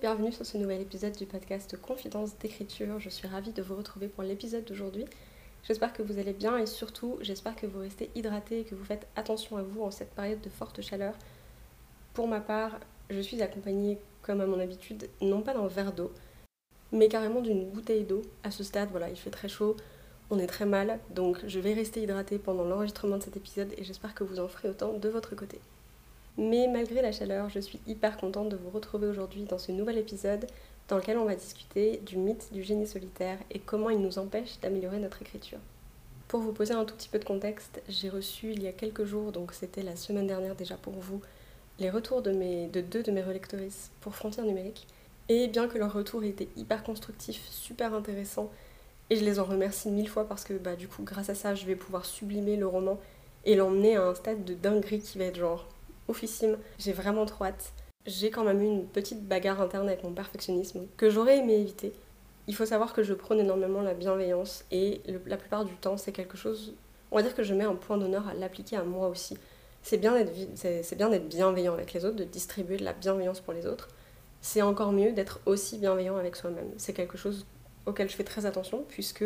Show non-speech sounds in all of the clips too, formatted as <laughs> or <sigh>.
bienvenue sur ce nouvel épisode du podcast Confidence d'écriture. Je suis ravie de vous retrouver pour l'épisode d'aujourd'hui. J'espère que vous allez bien et surtout, j'espère que vous restez hydraté et que vous faites attention à vous en cette période de forte chaleur. Pour ma part, je suis accompagnée, comme à mon habitude, non pas d'un verre d'eau, mais carrément d'une bouteille d'eau. À ce stade, voilà, il fait très chaud, on est très mal, donc je vais rester hydratée pendant l'enregistrement de cet épisode et j'espère que vous en ferez autant de votre côté. Mais malgré la chaleur, je suis hyper contente de vous retrouver aujourd'hui dans ce nouvel épisode dans lequel on va discuter du mythe du génie solitaire et comment il nous empêche d'améliorer notre écriture. Pour vous poser un tout petit peu de contexte, j'ai reçu il y a quelques jours, donc c'était la semaine dernière déjà pour vous, les retours de, deux de mes relectrices pour Frontières numériques. Et bien que leur retour était hyper constructif, super intéressant, et je les en remercie mille fois parce que bah, du coup, grâce à ça, je vais pouvoir sublimer le roman et l'emmener à un stade de dinguerie qui va être genre oufissime. J'ai vraiment trop hâte. J'ai quand même eu une petite bagarre interne avec mon perfectionnisme que j'aurais aimé éviter. Il faut savoir que je prône énormément la bienveillance et la plupart du temps, c'est quelque chose. On va dire que je mets un point d'honneur à l'appliquer à moi aussi. C'est bien d'être bienveillant avec les autres, de distribuer de la bienveillance pour les autres. C'est encore mieux d'être aussi bienveillant avec soi-même. C'est quelque chose auquel je fais très attention puisque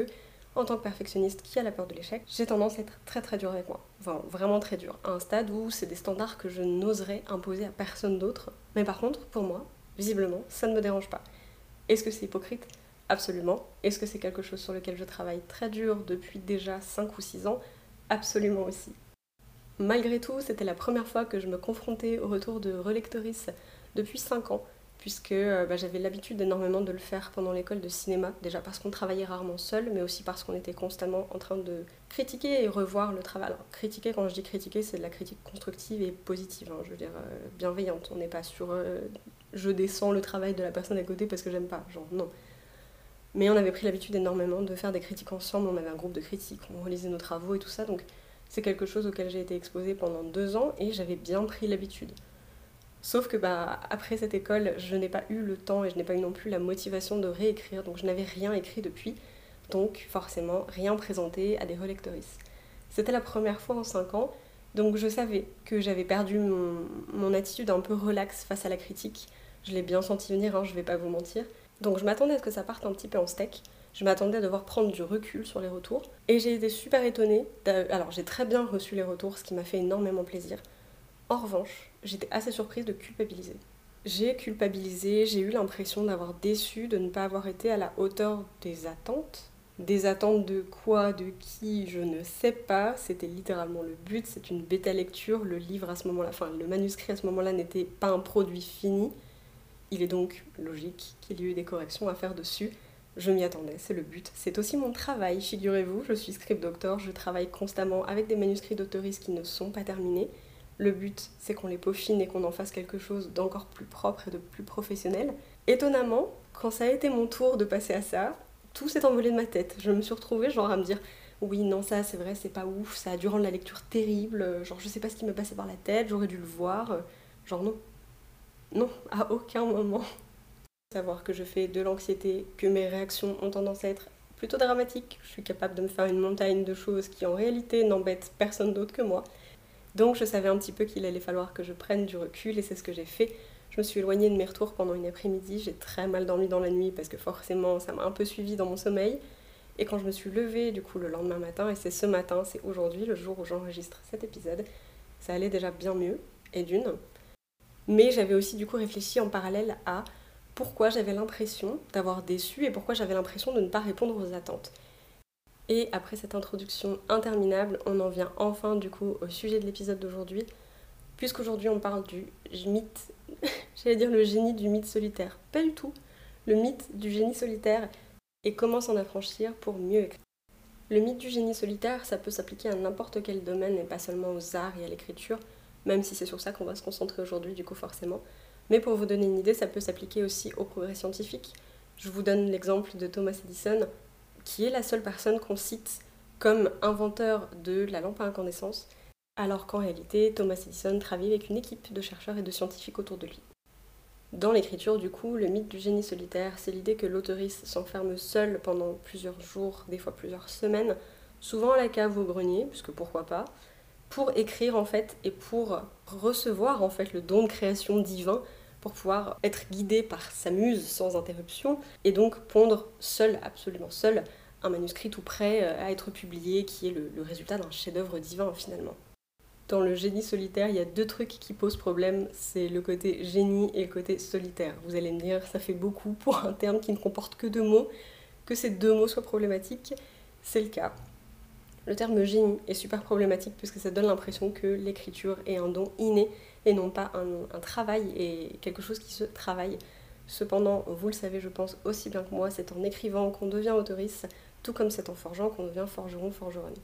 en tant que perfectionniste qui a la peur de l'échec, j'ai tendance à être très très dur avec moi. Enfin, vraiment très dur. À un stade où c'est des standards que je n'oserais imposer à personne d'autre. Mais par contre, pour moi, visiblement, ça ne me dérange pas. Est-ce que c'est hypocrite? Absolument. Est-ce que c'est quelque chose sur lequel je travaille très dur depuis déjà 5 ou 6 ans? Absolument aussi. Malgré tout, c'était la première fois que je me confrontais au retour de relectrice depuis 5 ans puisque euh, bah, j'avais l'habitude énormément de le faire pendant l'école de cinéma, déjà parce qu'on travaillait rarement seul, mais aussi parce qu'on était constamment en train de critiquer et revoir le travail. Alors, critiquer, quand je dis critiquer, c'est de la critique constructive et positive, hein, je veux dire euh, bienveillante. On n'est pas sur euh, je descends le travail de la personne à côté parce que j'aime pas, genre non. Mais on avait pris l'habitude énormément de faire des critiques ensemble, on avait un groupe de critiques, on relisait nos travaux et tout ça, donc c'est quelque chose auquel j'ai été exposée pendant deux ans et j'avais bien pris l'habitude. Sauf que bah, après cette école, je n'ai pas eu le temps et je n'ai pas eu non plus la motivation de réécrire, donc je n'avais rien écrit depuis, donc forcément rien présenté à des relectrices. C'était la première fois en 5 ans, donc je savais que j'avais perdu mon, attitude un peu relaxe face à la critique. Je l'ai bien senti venir, hein, je vais pas vous mentir. Donc je m'attendais à ce que ça parte un petit peu en steak. Je m'attendais à devoir prendre du recul sur les retours. Et j'ai été super étonnée. Alors j'ai très bien reçu les retours, ce qui m'a fait énormément plaisir. En revanche, j'étais assez surprise de culpabiliser. J'ai culpabilisé, j'ai eu l'impression d'avoir déçu, de ne pas avoir été à la hauteur des attentes. Des attentes de quoi, de qui, je ne sais pas. C'était littéralement le but, c'est une bêta lecture. Le livre à ce moment-là, enfin le manuscrit à ce moment-là n'était pas un produit fini. Il est donc logique qu'il y ait eu des corrections à faire dessus. Je m'y attendais, c'est le but. C'est aussi mon travail, figurez-vous. Je suis script doctor, je travaille constamment avec des manuscrits d'autoristes qui ne sont pas terminés. Le but, c'est qu'on les peaufine et qu'on en fasse quelque chose d'encore plus propre et de plus professionnel. Étonnamment, quand ça a été mon tour de passer à ça, tout s'est envolé de ma tête. Je me suis retrouvée genre à me dire oui, non, ça c'est vrai, c'est pas ouf, ça a dû rendre la lecture terrible, genre je sais pas ce qui me passait par la tête, j'aurais dû le voir. Genre non. Non, à aucun moment. Savoir que je fais de l'anxiété, que mes réactions ont tendance à être plutôt dramatiques, je suis capable de me faire une montagne de choses qui en réalité n'embêtent personne d'autre que moi. Donc je savais un petit peu qu'il allait falloir que je prenne du recul et c'est ce que j'ai fait. Je me suis éloignée de mes retours pendant une après-midi, j'ai très mal dormi dans la nuit parce que forcément ça m'a un peu suivi dans mon sommeil. Et quand je me suis levée du coup le lendemain matin, et c'est ce matin, c'est aujourd'hui, le jour où j'enregistre cet épisode, ça allait déjà bien mieux, et d'une. Mais j'avais aussi du coup réfléchi en parallèle à pourquoi j'avais l'impression d'avoir déçu et pourquoi j'avais l'impression de ne pas répondre aux attentes. Et après cette introduction interminable, on en vient enfin du coup au sujet de l'épisode d'aujourd'hui, puisqu'aujourd'hui on parle du mythe, <laughs> j'allais dire le génie du mythe solitaire. Pas du tout. Le mythe du génie solitaire et comment s'en affranchir pour mieux écrire. Le mythe du génie solitaire, ça peut s'appliquer à n'importe quel domaine et pas seulement aux arts et à l'écriture, même si c'est sur ça qu'on va se concentrer aujourd'hui du coup forcément. Mais pour vous donner une idée, ça peut s'appliquer aussi au progrès scientifique, Je vous donne l'exemple de Thomas Edison, qui est la seule personne qu'on cite comme inventeur de la lampe à incandescence, alors qu'en réalité, Thomas Edison travaillait avec une équipe de chercheurs et de scientifiques autour de lui. Dans l'écriture, du coup, le mythe du génie solitaire, c'est l'idée que l'autoriste s'enferme seul pendant plusieurs jours, des fois plusieurs semaines, souvent à la cave ou au grenier, puisque pourquoi pas, pour écrire en fait et pour recevoir en fait le don de création divin pour pouvoir être guidé par sa muse sans interruption et donc pondre seul, absolument seul, un manuscrit tout prêt euh, à être publié qui est le, le résultat d'un chef-d'œuvre divin finalement. Dans le génie solitaire, il y a deux trucs qui posent problème, c'est le côté génie et le côté solitaire. Vous allez me dire, ça fait beaucoup pour un terme qui ne comporte que deux mots, que ces deux mots soient problématiques, c'est le cas. Le terme génie est super problématique puisque ça donne l'impression que l'écriture est un don inné et non pas un, travail et quelque chose qui se travaille. Cependant, vous le savez, je pense aussi bien que moi, c'est en écrivant qu'on devient autoriste, tout comme c'est en forgeant qu'on devient forgeron, forgeronne.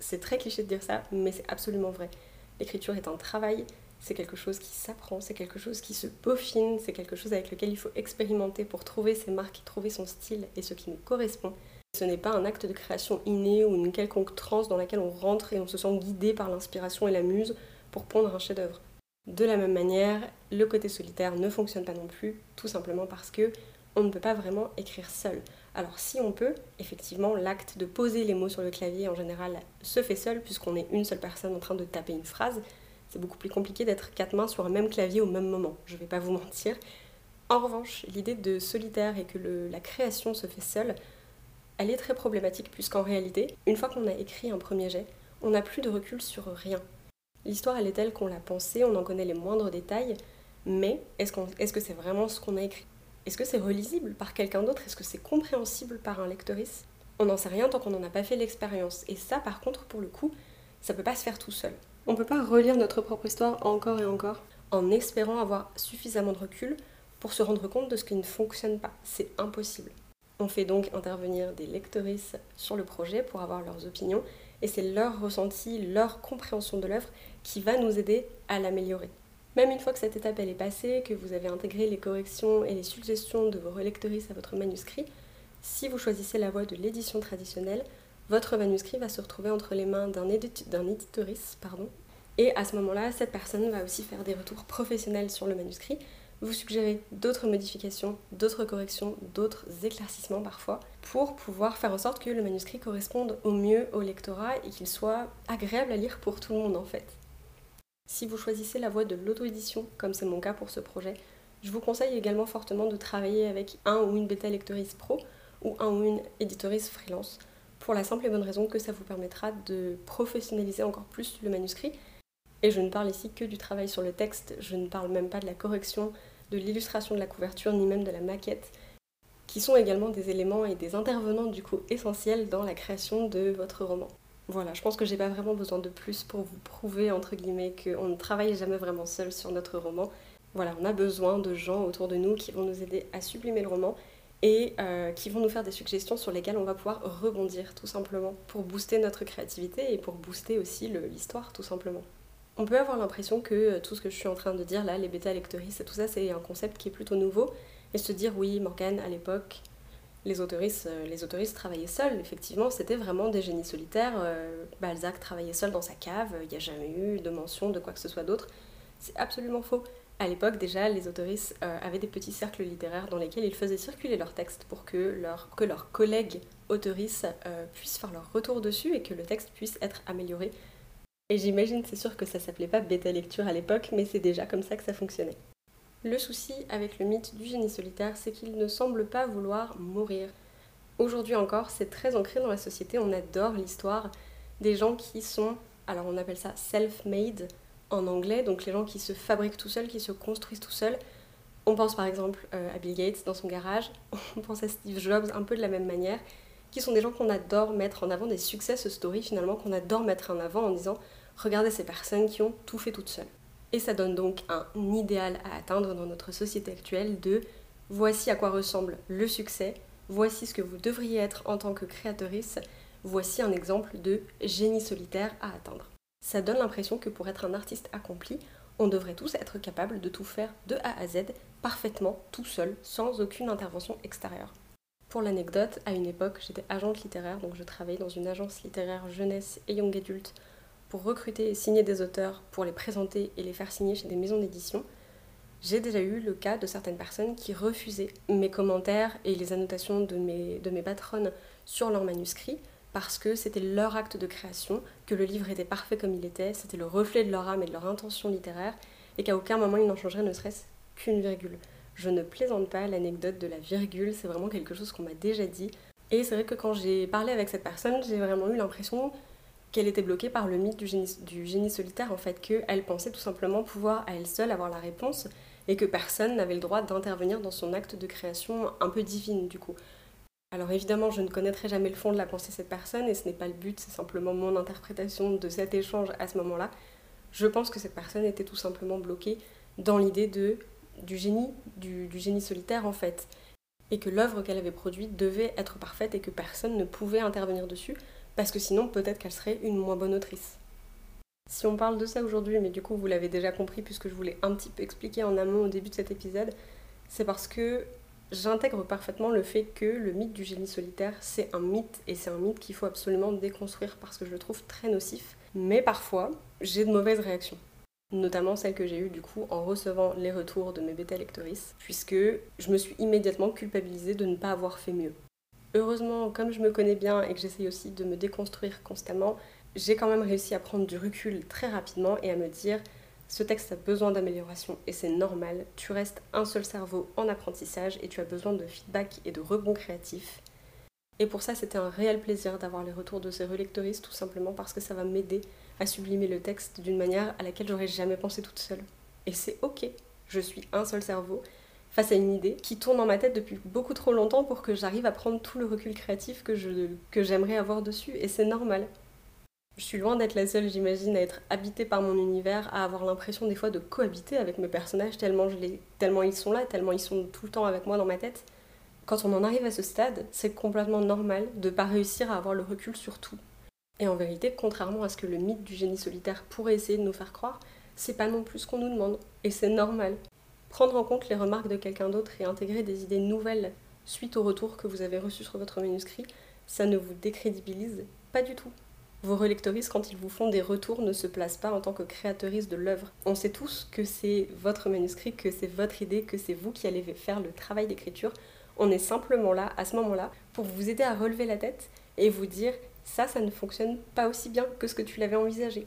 C'est très cliché de dire ça, mais c'est absolument vrai. L'écriture est un travail, c'est quelque chose qui s'apprend, c'est quelque chose qui se peaufine, c'est quelque chose avec lequel il faut expérimenter pour trouver ses marques, trouver son style et ce qui nous correspond. Ce n'est pas un acte de création inné ou une quelconque transe dans laquelle on rentre et on se sent guidé par l'inspiration et la muse pour pondre un chef-d'œuvre. De la même manière, le côté solitaire ne fonctionne pas non plus, tout simplement parce que on ne peut pas vraiment écrire seul. Alors si on peut, effectivement, l'acte de poser les mots sur le clavier en général se fait seul puisqu'on est une seule personne en train de taper une phrase. C'est beaucoup plus compliqué d'être quatre mains sur un même clavier au même moment, je ne vais pas vous <laughs> mentir. En revanche, l'idée de solitaire et que la création se fait seule, elle est très problématique puisqu'en réalité, une fois qu'on a écrit un premier jet, on n'a plus de recul sur rien. L'histoire, elle est telle qu'on l'a pensée, on en connaît les moindres détails, mais est-ce, que c'est vraiment ce qu'on a écrit? Est-ce que c'est relisible par quelqu'un d'autre? Est-ce que c'est compréhensible par un lectoriste? On n'en sait rien tant qu'on n'en a pas fait l'expérience. Et ça, par contre, pour le coup, ça peut pas se faire tout seul. On peut pas relire notre propre histoire encore et encore en espérant avoir suffisamment de recul pour se rendre compte de ce qui ne fonctionne pas. C'est impossible. On fait donc intervenir des lectrices sur le projet pour avoir leurs opinions et c'est leur ressenti, leur compréhension de l'œuvre qui va nous aider à l'améliorer. Même une fois que cette étape est passée, que vous avez intégré les corrections et les suggestions de vos relectrices à votre manuscrit, si vous choisissez la voie de l'édition traditionnelle, votre manuscrit va se retrouver entre les mains d'un pardon, et à ce moment-là, cette personne va aussi faire des retours professionnels sur le manuscrit vous suggérer d'autres modifications, d'autres corrections, d'autres éclaircissements parfois, pour pouvoir faire en sorte que le manuscrit corresponde au mieux au lectorat et qu'il soit agréable à lire pour tout le monde en fait. Si vous choisissez la voie de l'auto-édition, comme c'est mon cas pour ce projet, je vous conseille également fortement de travailler avec un ou une bêta lectrice pro ou un ou une éditorice freelance, pour la simple et bonne raison que ça vous permettra de professionnaliser encore plus le manuscrit et je ne parle ici que du travail sur le texte, je ne parle même pas de la correction, de l'illustration de la couverture, ni même de la maquette, qui sont également des éléments et des intervenants du coup essentiels dans la création de votre roman. Voilà, je pense que j'ai pas vraiment besoin de plus pour vous prouver entre guillemets qu'on ne travaille jamais vraiment seul sur notre roman. Voilà, on a besoin de gens autour de nous qui vont nous aider à sublimer le roman et euh, qui vont nous faire des suggestions sur lesquelles on va pouvoir rebondir tout simplement pour booster notre créativité et pour booster aussi l'histoire tout simplement. On peut avoir l'impression que euh, tout ce que je suis en train de dire là, les bêta lectrices et tout ça, c'est un concept qui est plutôt nouveau. Et se dire, oui, Morgane, à l'époque, les autoristes, euh, les autoristes travaillaient seuls. Effectivement, c'était vraiment des génies solitaires. Euh, Balzac travaillait seul dans sa cave, il n'y a jamais eu de mention de quoi que ce soit d'autre. C'est absolument faux. À l'époque, déjà, les autoristes avaient des petits cercles littéraires dans lesquels ils faisaient circuler leurs textes pour que, que leurs collègues autoristes puissent faire leur retour dessus et que le texte puisse être amélioré et j'imagine, c'est sûr que ça s'appelait pas bêta lecture à l'époque, mais c'est déjà comme ça que ça fonctionnait. Le souci avec le mythe du génie solitaire, c'est qu'il ne semble pas vouloir mourir. Aujourd'hui encore, c'est très ancré dans la société, on adore l'histoire des gens qui sont, alors on appelle ça self-made en anglais, donc les gens qui se fabriquent tout seuls, qui se construisent tout seuls. On pense par exemple euh, à Bill Gates dans son garage, <laughs> on pense à Steve Jobs un peu de la même manière, qui sont des gens qu'on adore mettre en avant, des success stories finalement qu'on adore mettre en avant en disant Regardez ces personnes qui ont tout fait toutes seules. Et ça donne donc un idéal à atteindre dans notre société actuelle de voici à quoi ressemble le succès, voici ce que vous devriez être en tant que créatrice, voici un exemple de génie solitaire à atteindre. Ça donne l'impression que pour être un artiste accompli, on devrait tous être capables de tout faire de A à Z parfaitement tout seul, sans aucune intervention extérieure. Pour l'anecdote, à une époque, j'étais agente littéraire, donc je travaillais dans une agence littéraire jeunesse et young adulte pour recruter et signer des auteurs, pour les présenter et les faire signer chez des maisons d'édition. J'ai déjà eu le cas de certaines personnes qui refusaient mes commentaires et les annotations de mes, de mes patronnes sur leurs manuscrits parce que c'était leur acte de création, que le livre était parfait comme il était, c'était le reflet de leur âme et de leur intention littéraire, et qu'à aucun moment ils n'en changeraient ne serait-ce qu'une virgule. Je ne plaisante pas, l'anecdote de la virgule, c'est vraiment quelque chose qu'on m'a déjà dit. Et c'est vrai que quand j'ai parlé avec cette personne, j'ai vraiment eu l'impression qu'elle était bloquée par le mythe du génie, solitaire, en fait, qu'elle pensait tout simplement pouvoir à elle seule avoir la réponse et que personne n'avait le droit d'intervenir dans son acte de création un peu divine du coup. Alors évidemment, je ne connaîtrai jamais le fond de la pensée de cette personne et ce n'est pas le but, c'est simplement mon interprétation de cet échange à ce moment-là. Je pense que cette personne était tout simplement bloquée dans l'idée de du génie, du, du génie solitaire en fait, et que l'œuvre qu'elle avait produite devait être parfaite et que personne ne pouvait intervenir dessus, parce que sinon peut-être qu'elle serait une moins bonne autrice. Si on parle de ça aujourd'hui, mais du coup vous l'avez déjà compris puisque je voulais un petit peu expliquer en amont au début de cet épisode, c'est parce que j'intègre parfaitement le fait que le mythe du génie solitaire, c'est un mythe et c'est un mythe qu'il faut absolument déconstruire parce que je le trouve très nocif. Mais parfois, j'ai de mauvaises réactions. Notamment celles que j'ai eues du coup en recevant les retours de mes bêta lectrices, puisque je me suis immédiatement culpabilisée de ne pas avoir fait mieux. Heureusement, comme je me connais bien et que j'essaye aussi de me déconstruire constamment, j'ai quand même réussi à prendre du recul très rapidement et à me dire ce texte a besoin d'amélioration et c'est normal. Tu restes un seul cerveau en apprentissage et tu as besoin de feedback et de rebond créatif. Et pour ça, c'était un réel plaisir d'avoir les retours de ces relectoristes, tout simplement parce que ça va m'aider à sublimer le texte d'une manière à laquelle j'aurais jamais pensé toute seule. Et c'est ok, je suis un seul cerveau face à une idée qui tourne dans ma tête depuis beaucoup trop longtemps pour que j'arrive à prendre tout le recul créatif que, que j'aimerais avoir dessus, et c'est normal. Je suis loin d'être la seule, j'imagine, à être habitée par mon univers, à avoir l'impression des fois de cohabiter avec mes personnages tellement, je les... tellement ils sont là, tellement ils sont tout le temps avec moi dans ma tête. Quand on en arrive à ce stade, c'est complètement normal de pas réussir à avoir le recul sur tout. Et en vérité, contrairement à ce que le mythe du génie solitaire pourrait essayer de nous faire croire, c'est pas non plus ce qu'on nous demande. Et c'est normal. Prendre en compte les remarques de quelqu'un d'autre et intégrer des idées nouvelles suite au retour que vous avez reçu sur votre manuscrit, ça ne vous décrédibilise pas du tout. Vos relectoristes, quand ils vous font des retours, ne se placent pas en tant que créatrice de l'œuvre. On sait tous que c'est votre manuscrit, que c'est votre idée, que c'est vous qui allez faire le travail d'écriture. On est simplement là, à ce moment-là, pour vous aider à relever la tête et vous dire ça, ça ne fonctionne pas aussi bien que ce que tu l'avais envisagé.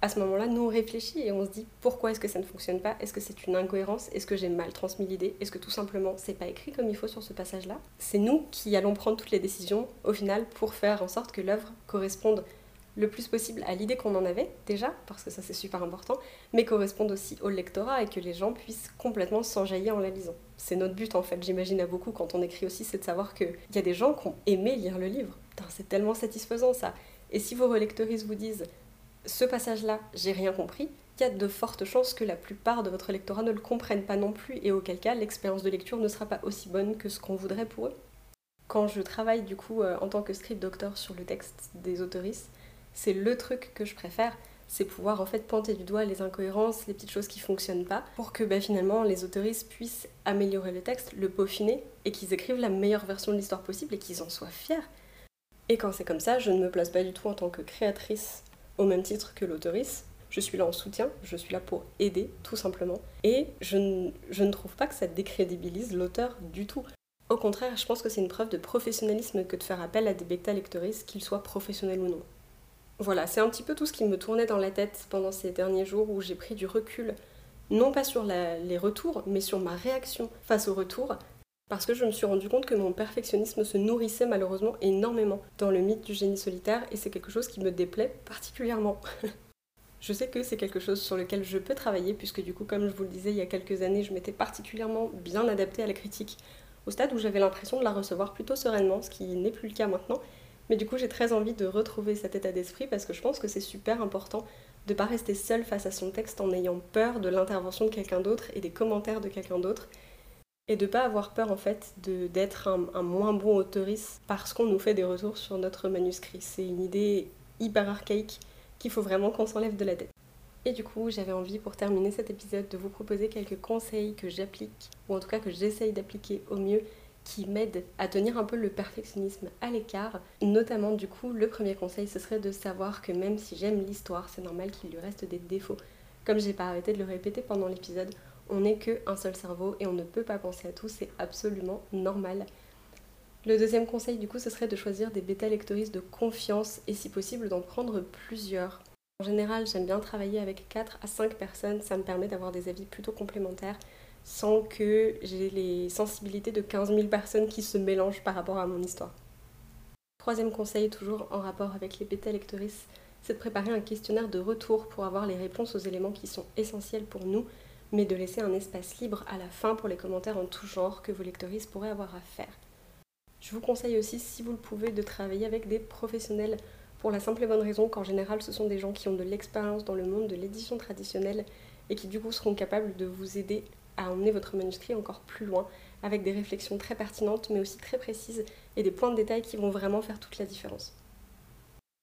À ce moment-là, nous on réfléchit et on se dit pourquoi est-ce que ça ne fonctionne pas? Est-ce que c'est une incohérence? Est-ce que j'ai mal transmis l'idée? Est-ce que tout simplement c'est pas écrit comme il faut sur ce passage-là? C'est nous qui allons prendre toutes les décisions au final pour faire en sorte que l'œuvre corresponde le plus possible à l'idée qu'on en avait déjà, parce que ça c'est super important, mais correspondent aussi au lectorat et que les gens puissent complètement s'enjailler en la lisant. C'est notre but en fait, j'imagine à beaucoup quand on écrit aussi, c'est de savoir qu'il y a des gens qui ont aimé lire le livre. C'est tellement satisfaisant ça. Et si vos relectoristes vous disent ce passage-là, j'ai rien compris, il y a de fortes chances que la plupart de votre lectorat ne le comprennent pas non plus et auquel cas l'expérience de lecture ne sera pas aussi bonne que ce qu'on voudrait pour eux. Quand je travaille du coup euh, en tant que script doctor sur le texte des autoristes, c'est le truc que je préfère, c'est pouvoir en fait pointer du doigt les incohérences, les petites choses qui fonctionnent pas, pour que bah, finalement les autoristes puissent améliorer le texte, le peaufiner, et qu'ils écrivent la meilleure version de l'histoire possible et qu'ils en soient fiers. Et quand c'est comme ça, je ne me place pas du tout en tant que créatrice au même titre que l'autoriste. Je suis là en soutien, je suis là pour aider, tout simplement. Et je ne trouve pas que ça décrédibilise l'auteur du tout. Au contraire, je pense que c'est une preuve de professionnalisme que de faire appel à des bêta lectoristes, qu'ils soient professionnels ou non. Voilà, c'est un petit peu tout ce qui me tournait dans la tête pendant ces derniers jours où j'ai pris du recul, non pas sur les retours, mais sur ma réaction face aux retours, parce que je me suis rendu compte que mon perfectionnisme se nourrissait malheureusement énormément dans le mythe du génie solitaire, et c'est quelque chose qui me déplaît particulièrement. <laughs> je sais que c'est quelque chose sur lequel je peux travailler, puisque du coup, comme je vous le disais il y a quelques années, je m'étais particulièrement bien adaptée à la critique, au stade où j'avais l'impression de la recevoir plutôt sereinement, ce qui n'est plus le cas maintenant, mais du coup, j'ai très envie de retrouver cet état d'esprit parce que je pense que c'est super important de ne pas rester seul face à son texte en ayant peur de l'intervention de quelqu'un d'autre et des commentaires de quelqu'un d'autre. Et de ne pas avoir peur en fait d'être un, moins bon autoriste parce qu'on nous fait des retours sur notre manuscrit. C'est une idée hyper archaïque qu'il faut vraiment qu'on s'enlève de la tête. Et du coup, j'avais envie pour terminer cet épisode de vous proposer quelques conseils que j'applique, ou en tout cas que j'essaye d'appliquer au mieux qui m'aident à tenir un peu le perfectionnisme à l'écart. Notamment du coup, le premier conseil, ce serait de savoir que même si j'aime l'histoire, c'est normal qu'il lui reste des défauts. Comme j'ai pas arrêté de le répéter pendant l'épisode, on n'est qu'un seul cerveau et on ne peut pas penser à tout, c'est absolument normal. Le deuxième conseil du coup, ce serait de choisir des bêta-lectoristes de confiance et si possible d'en prendre plusieurs. En général, j'aime bien travailler avec 4 à 5 personnes, ça me permet d'avoir des avis plutôt complémentaires sans que j'ai les sensibilités de 15 000 personnes qui se mélangent par rapport à mon histoire. Troisième conseil, toujours en rapport avec les bêta-lectrices, c'est de préparer un questionnaire de retour pour avoir les réponses aux éléments qui sont essentiels pour nous, mais de laisser un espace libre à la fin pour les commentaires en tout genre que vos lectrices pourraient avoir à faire. Je vous conseille aussi, si vous le pouvez, de travailler avec des professionnels pour la simple et bonne raison qu'en général, ce sont des gens qui ont de l'expérience dans le monde de l'édition traditionnelle et qui du coup seront capables de vous aider à emmener votre manuscrit encore plus loin avec des réflexions très pertinentes mais aussi très précises et des points de détail qui vont vraiment faire toute la différence.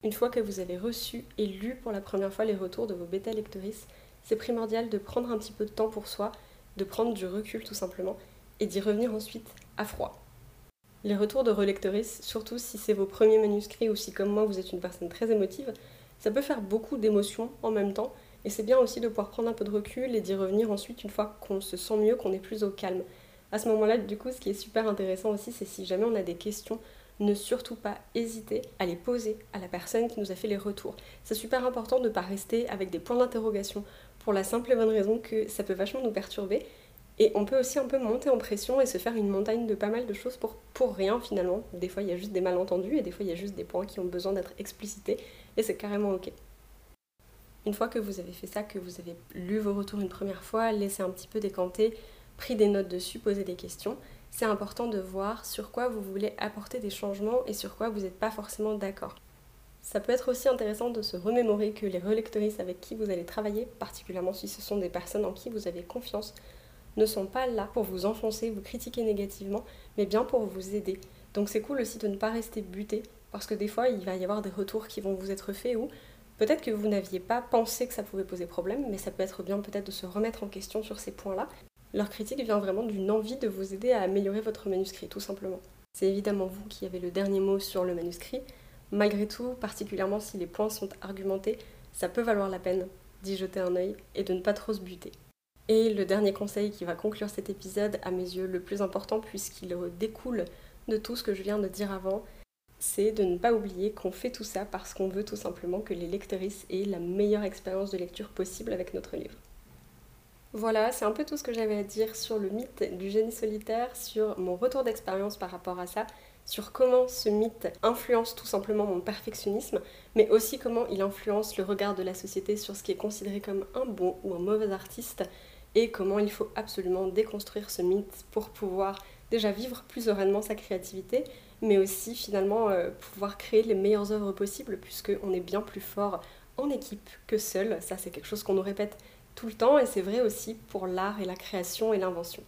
Une fois que vous avez reçu et lu pour la première fois les retours de vos bêta lectrices, c'est primordial de prendre un petit peu de temps pour soi, de prendre du recul tout simplement et d'y revenir ensuite à froid. Les retours de relectrices, surtout si c'est vos premiers manuscrits ou si comme moi vous êtes une personne très émotive, ça peut faire beaucoup d'émotions en même temps et c'est bien aussi de pouvoir prendre un peu de recul et d'y revenir ensuite une fois qu'on se sent mieux, qu'on est plus au calme. À ce moment-là, du coup, ce qui est super intéressant aussi, c'est si jamais on a des questions, ne surtout pas hésiter à les poser à la personne qui nous a fait les retours. C'est super important de ne pas rester avec des points d'interrogation pour la simple et bonne raison que ça peut vachement nous perturber. Et on peut aussi un peu monter en pression et se faire une montagne de pas mal de choses pour, rien finalement. Des fois il y a juste des malentendus et des fois il y a juste des points qui ont besoin d'être explicités et c'est carrément ok. Une fois que vous avez fait ça, que vous avez lu vos retours une première fois, laissé un petit peu décanter, pris des notes dessus, posé des questions, c'est important de voir sur quoi vous voulez apporter des changements et sur quoi vous n'êtes pas forcément d'accord. Ça peut être aussi intéressant de se remémorer que les relectrices avec qui vous allez travailler, particulièrement si ce sont des personnes en qui vous avez confiance, ne sont pas là pour vous enfoncer, vous critiquer négativement, mais bien pour vous aider. Donc c'est cool aussi de ne pas rester buté, parce que des fois il va y avoir des retours qui vont vous être faits ou Peut-être que vous n'aviez pas pensé que ça pouvait poser problème, mais ça peut être bien peut-être de se remettre en question sur ces points-là. Leur critique vient vraiment d'une envie de vous aider à améliorer votre manuscrit, tout simplement. C'est évidemment vous qui avez le dernier mot sur le manuscrit. Malgré tout, particulièrement si les points sont argumentés, ça peut valoir la peine d'y jeter un œil et de ne pas trop se buter. Et le dernier conseil qui va conclure cet épisode, à mes yeux le plus important puisqu'il découle de tout ce que je viens de dire avant, c'est de ne pas oublier qu'on fait tout ça parce qu'on veut tout simplement que les lectrices aient la meilleure expérience de lecture possible avec notre livre. Voilà, c'est un peu tout ce que j'avais à dire sur le mythe du génie solitaire, sur mon retour d'expérience par rapport à ça, sur comment ce mythe influence tout simplement mon perfectionnisme, mais aussi comment il influence le regard de la société sur ce qui est considéré comme un bon ou un mauvais artiste, et comment il faut absolument déconstruire ce mythe pour pouvoir déjà vivre plus sereinement sa créativité, mais aussi finalement euh, pouvoir créer les meilleures œuvres possibles, puisqu'on est bien plus fort en équipe que seul. Ça, c'est quelque chose qu'on nous répète tout le temps, et c'est vrai aussi pour l'art et la création et l'invention.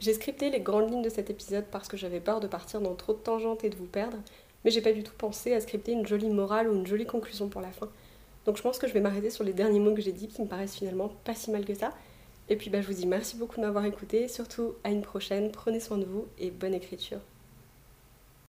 J'ai scripté les grandes lignes de cet épisode parce que j'avais peur de partir dans trop de tangentes et de vous perdre, mais j'ai pas du tout pensé à scripter une jolie morale ou une jolie conclusion pour la fin. Donc je pense que je vais m'arrêter sur les derniers mots que j'ai dit qui me paraissent finalement pas si mal que ça. Et puis bah, je vous dis merci beaucoup de m'avoir écouté, surtout à une prochaine, prenez soin de vous et bonne écriture.